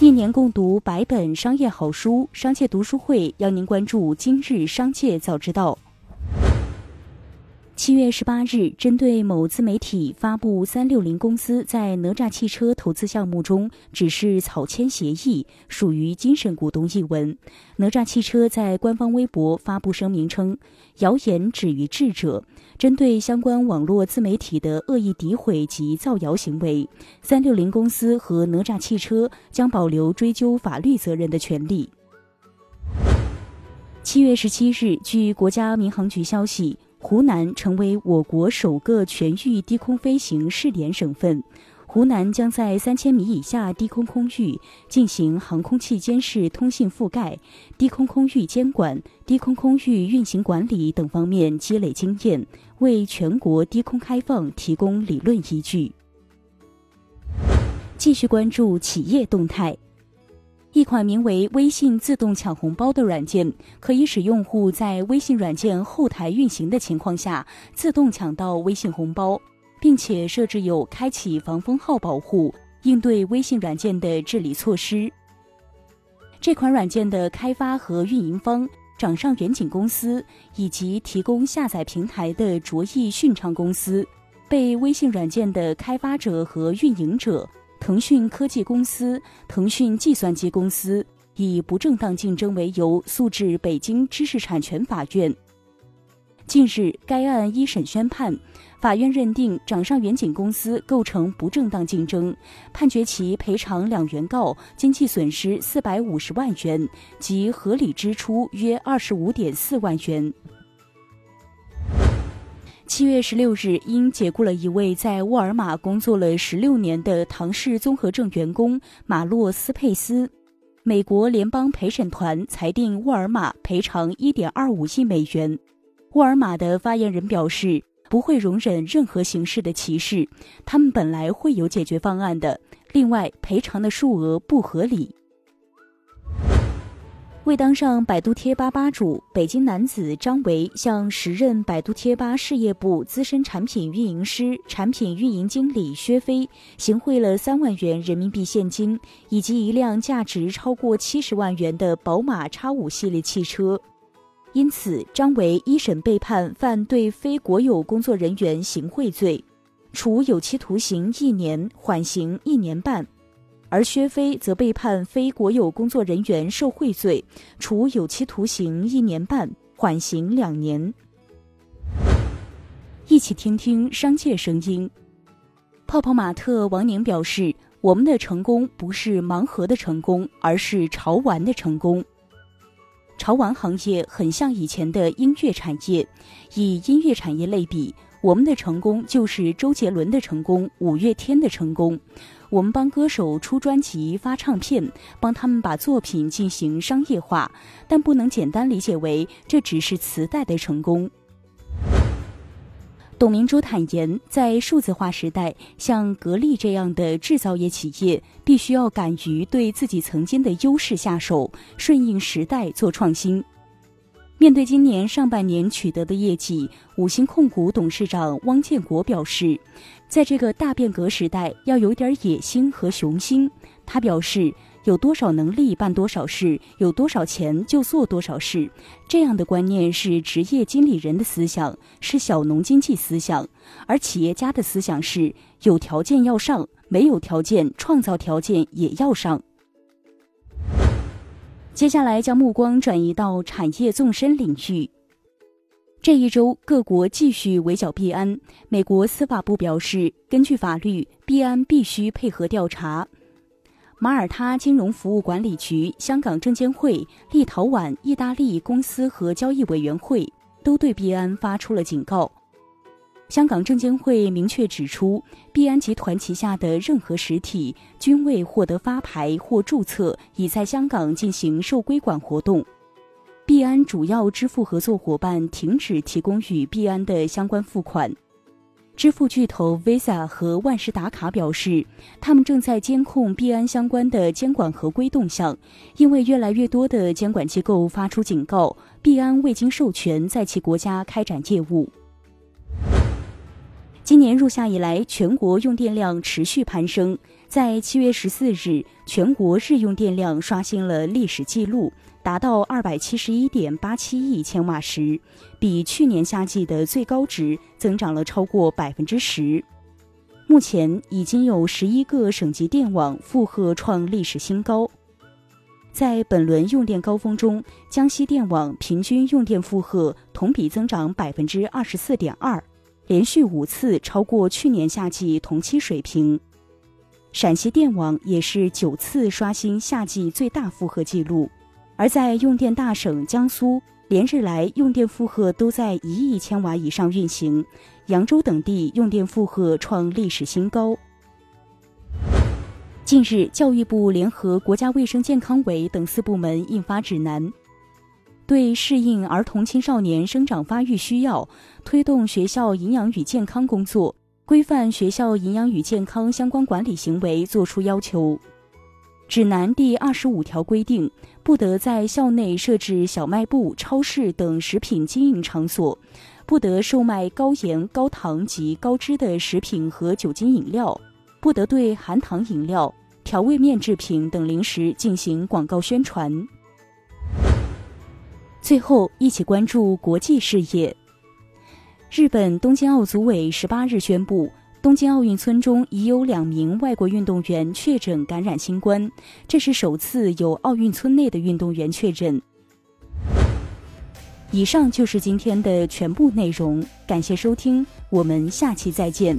一年共读百本商业好书，商界读书会邀您关注今日商界早知道。七月十八日，针对某自媒体发布三六零公司在哪吒汽车投资项目中只是草签协议，属于精神股东一文，哪吒汽车在官方微博发布声明称：“谣言止于智者。”针对相关网络自媒体的恶意诋毁及造谣行为，三六零公司和哪吒汽车将保留追究法律责任的权利。七月十七日，据国家民航局消息。湖南成为我国首个全域低空飞行试点省份，湖南将在三千米以下低空空域进行航空器监视、通信覆盖、低空空域监管、低空空域运行管理等方面积累经验，为全国低空开放提供理论依据。继续关注企业动态。一款名为“微信自动抢红包”的软件，可以使用户在微信软件后台运行的情况下，自动抢到微信红包，并且设置有开启防封号保护，应对微信软件的治理措施。这款软件的开发和运营方掌上远景公司以及提供下载平台的卓易迅畅公司，被微信软件的开发者和运营者。腾讯科技公司、腾讯计算机公司以不正当竞争为由诉至北京知识产权法院。近日，该案一审宣判，法院认定掌上远景公司构成不正当竞争，判决其赔偿两原告经济损失四百五十万元及合理支出约二十五点四万元。七月十六日，因解雇了一位在沃尔玛工作了十六年的唐氏综合症员工马洛斯佩斯，美国联邦陪审团裁定沃尔玛赔偿一点二五亿美元。沃尔玛的发言人表示，不会容忍任何形式的歧视，他们本来会有解决方案的。另外，赔偿的数额不合理。为当上百度贴吧吧主，北京男子张维向时任百度贴吧事业部资深产品运营师、产品运营经理薛飞行贿了三万元人民币现金，以及一辆价值超过七十万元的宝马 X 五系列汽车。因此，张维一审被判犯对非国有工作人员行贿罪，处有期徒刑一年，缓刑一年半。而薛飞则被判非国有工作人员受贿罪，处有期徒刑一年半，缓刑两年。一起听听商界声音。泡泡玛特王宁表示：“我们的成功不是盲盒的成功，而是潮玩的成功。潮玩行业很像以前的音乐产业，以音乐产业类比，我们的成功就是周杰伦的成功，五月天的成功。”我们帮歌手出专辑、发唱片，帮他们把作品进行商业化，但不能简单理解为这只是磁带的成功。董明珠坦言，在数字化时代，像格力这样的制造业企业，必须要敢于对自己曾经的优势下手，顺应时代做创新。面对今年上半年取得的业绩，五星控股董事长汪建国表示。在这个大变革时代，要有点野心和雄心。他表示，有多少能力办多少事，有多少钱就做多少事。这样的观念是职业经理人的思想，是小农经济思想；而企业家的思想是有条件要上，没有条件创造条件也要上。接下来，将目光转移到产业纵深领域。这一周，各国继续围剿币安。美国司法部表示，根据法律，币安必须配合调查。马耳他金融服务管理局、香港证监会、立陶宛、意大利公司和交易委员会都对币安发出了警告。香港证监会明确指出，币安集团旗下的任何实体均未获得发牌或注册，已在香港进行受规管活动。币安主要支付合作伙伴停止提供与币安的相关付款。支付巨头 Visa 和万事达卡表示，他们正在监控币安相关的监管合规动向，因为越来越多的监管机构发出警告，币安未经授权在其国家开展业务。今年入夏以来，全国用电量持续攀升。在七月十四日，全国日用电量刷新了历史记录，达到二百七十一点八七亿千瓦时，比去年夏季的最高值增长了超过百分之十。目前已经有十一个省级电网负荷创历史新高。在本轮用电高峰中，江西电网平均用电负荷同比增长百分之二十四点二，连续五次超过去年夏季同期水平。陕西电网也是九次刷新夏季最大负荷记录，而在用电大省江苏，连日来用电负荷都在一亿千瓦以上运行，扬州等地用电负荷创历史新高。近日，教育部联合国家卫生健康委等四部门印发指南，对适应儿童青少年生长发育需要，推动学校营养与健康工作。规范学校营养与健康相关管理行为作出要求。指南第二十五条规定，不得在校内设置小卖部、超市等食品经营场所，不得售卖高盐、高糖及高脂的食品和酒精饮料，不得对含糖饮料、调味面制品等零食进行广告宣传。最后，一起关注国际事业。日本东京奥组委十八日宣布，东京奥运村中已有两名外国运动员确诊感染新冠，这是首次有奥运村内的运动员确诊。以上就是今天的全部内容，感谢收听，我们下期再见。